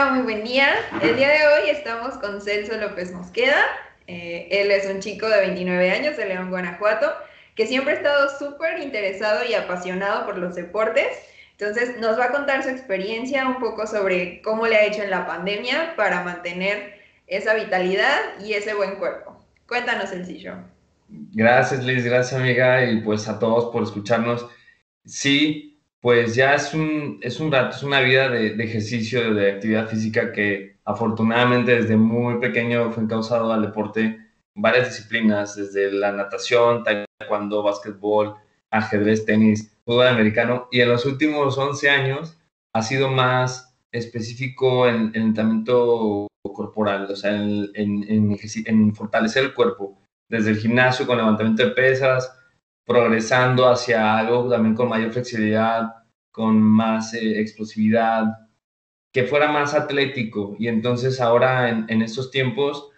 muy buen día. El día de hoy estamos con Celso López Mosqueda. Eh, él es un chico de 29 años de León, Guanajuato, que siempre ha estado súper interesado y apasionado por los deportes. Entonces nos va a contar su experiencia un poco sobre cómo le ha hecho en la pandemia para mantener esa vitalidad y ese buen cuerpo. Cuéntanos, sencillo. Gracias, Liz, gracias, amiga, y pues a todos por escucharnos. Sí, pues ya es un, es un rato, es una vida de, ejercicio, de actividad física que afortunadamente desde muy pequeño fue encausado al deporte varias disciplinas, desde la natación, taekwondo, básquetbol, ajedrez, tenis, fútbol americano, y en los últimos 11 años ha sido más específico en, el entrenamiento corporal, o sea, en, en, en, fortalecer el cuerpo, desde el gimnasio con levantamiento de pesas, progresando hacia algo también con mayor flexibilidad, con más eh, explosividad, que fuera más atlético. Y entonces ahora en, en estos tiempos,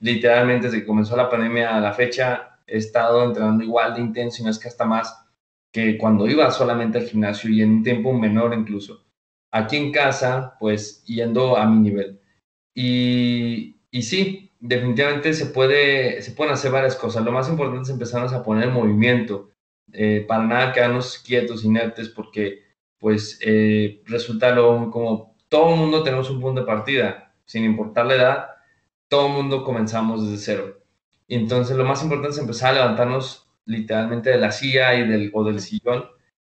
literalmente desde que comenzó la pandemia a la fecha, he estado entrenando igual de intenso y no es que hasta más que cuando iba solamente al gimnasio y en un tiempo menor incluso. Aquí en casa, pues yendo a mi nivel. Y, y sí, definitivamente se, puede, se pueden hacer varias cosas. Lo más importante es empezarnos a poner movimiento, eh, para nada quedarnos quietos, inertes, porque pues eh, resulta lo, como todo el mundo tenemos un punto de partida, sin importar la edad, todo el mundo comenzamos desde cero. Entonces lo más importante es empezar a levantarnos literalmente de la silla y del, o del sillón,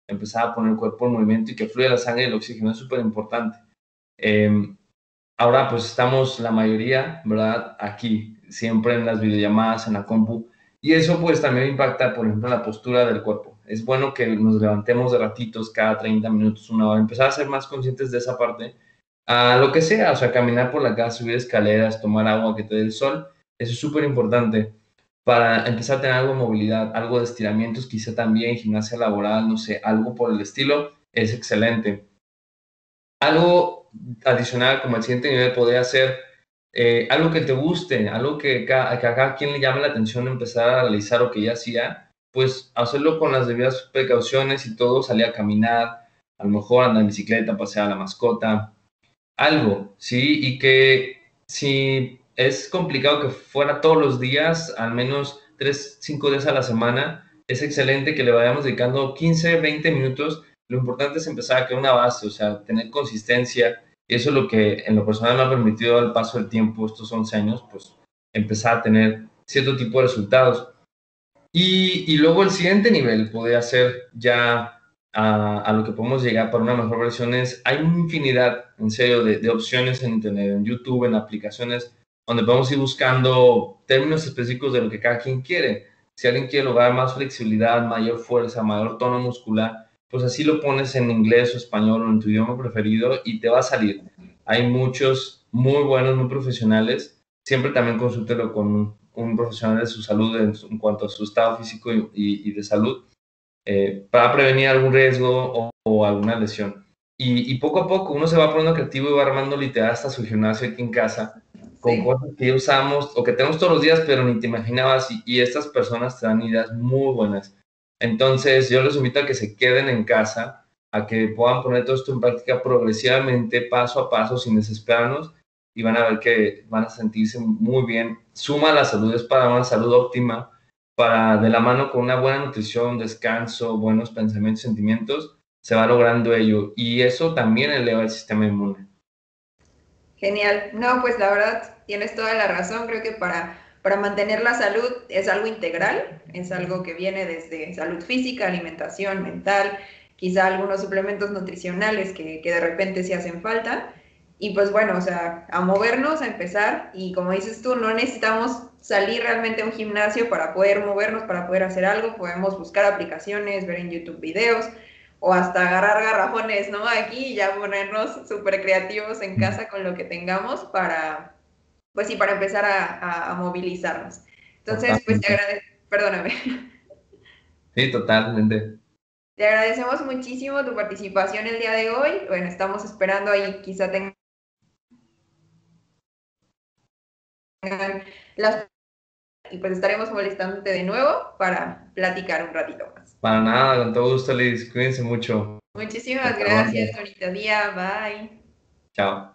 empezar a poner el cuerpo en movimiento y que fluya la sangre y el oxígeno, es súper importante. Eh, ahora pues estamos la mayoría, ¿verdad? Aquí, siempre en las videollamadas, en la compu. Y eso pues también impacta, por ejemplo, la postura del cuerpo. Es bueno que nos levantemos de ratitos cada 30 minutos, una hora, empezar a ser más conscientes de esa parte. A lo que sea, o sea, caminar por la casa, subir escaleras, tomar agua que te dé el sol, eso es súper importante para empezar a tener algo de movilidad, algo de estiramientos, quizá también gimnasia laboral, no sé, algo por el estilo, es excelente. Algo adicional como el siguiente nivel podría ser eh, algo que te guste, algo que, que a cada quien le llame la atención empezar a realizar lo que ya hacía, pues hacerlo con las debidas precauciones y todo, salir a caminar, a lo mejor andar en bicicleta, pasear a la mascota, algo, ¿sí? Y que si es complicado que fuera todos los días, al menos 3, 5 días a la semana, es excelente que le vayamos dedicando 15, 20 minutos lo importante es empezar a crear una base, o sea, tener consistencia. Eso es lo que en lo personal me ha permitido al paso del tiempo, estos 11 años, pues empezar a tener cierto tipo de resultados. Y, y luego el siguiente nivel podría ser ya a, a, lo que podemos llegar para una mejor versión es, hay una infinidad, en serio, de, de opciones en Internet, en YouTube, en aplicaciones, donde podemos ir buscando términos específicos de lo que cada quien quiere. Si alguien quiere lograr más flexibilidad, mayor fuerza, mayor tono muscular, pues así lo pones en inglés o español o en tu idioma preferido y te va a salir. Hay muchos muy buenos, muy profesionales. Siempre también consúltelo con un, profesional de su salud en, cuanto a su estado físico y, de salud eh, para prevenir algún riesgo o, alguna lesión. Y, poco a poco uno se va poniendo creativo y va armando literal hasta su gimnasio aquí en casa con cosas que usamos o que tenemos todos los días, pero ni te imaginabas. Y, y estas personas te dan ideas muy buenas. Entonces, yo les invito a que se queden en casa, a que puedan poner todo esto en práctica progresivamente, paso a paso, sin desesperarnos, y van a ver que van a sentirse muy bien. Suma la salud, es para una salud óptima, para de la mano con una buena nutrición, descanso, buenos pensamientos, sentimientos, se va logrando ello. Y eso también eleva el sistema inmune. Genial. No, pues la verdad, tienes toda la razón. Creo que para para mantener la salud es algo integral, es algo que viene desde salud física, alimentación, mental, quizá algunos suplementos nutricionales que, que de repente se hacen falta. Y pues bueno, o sea, a movernos, a empezar. Y como dices tú, no necesitamos salir realmente a un gimnasio para poder movernos, para poder hacer algo. Podemos buscar aplicaciones, ver en YouTube videos o hasta agarrar garrafones, ¿no? Aquí y ya ponernos súper creativos en casa con lo que tengamos para, pues sí, para empezar a, movilizarnos. Entonces, pues te agradezco, perdóname. Sí, totalmente. Te agradecemos muchísimo tu participación el día de hoy. Bueno, estamos esperando ahí, quizá tengan las y pues estaremos molestándote de nuevo para platicar un ratito más. Para nada, con todo gusto, Liz. Cuídense mucho. Muchísimas gracias, bonito día. Bye. Chao.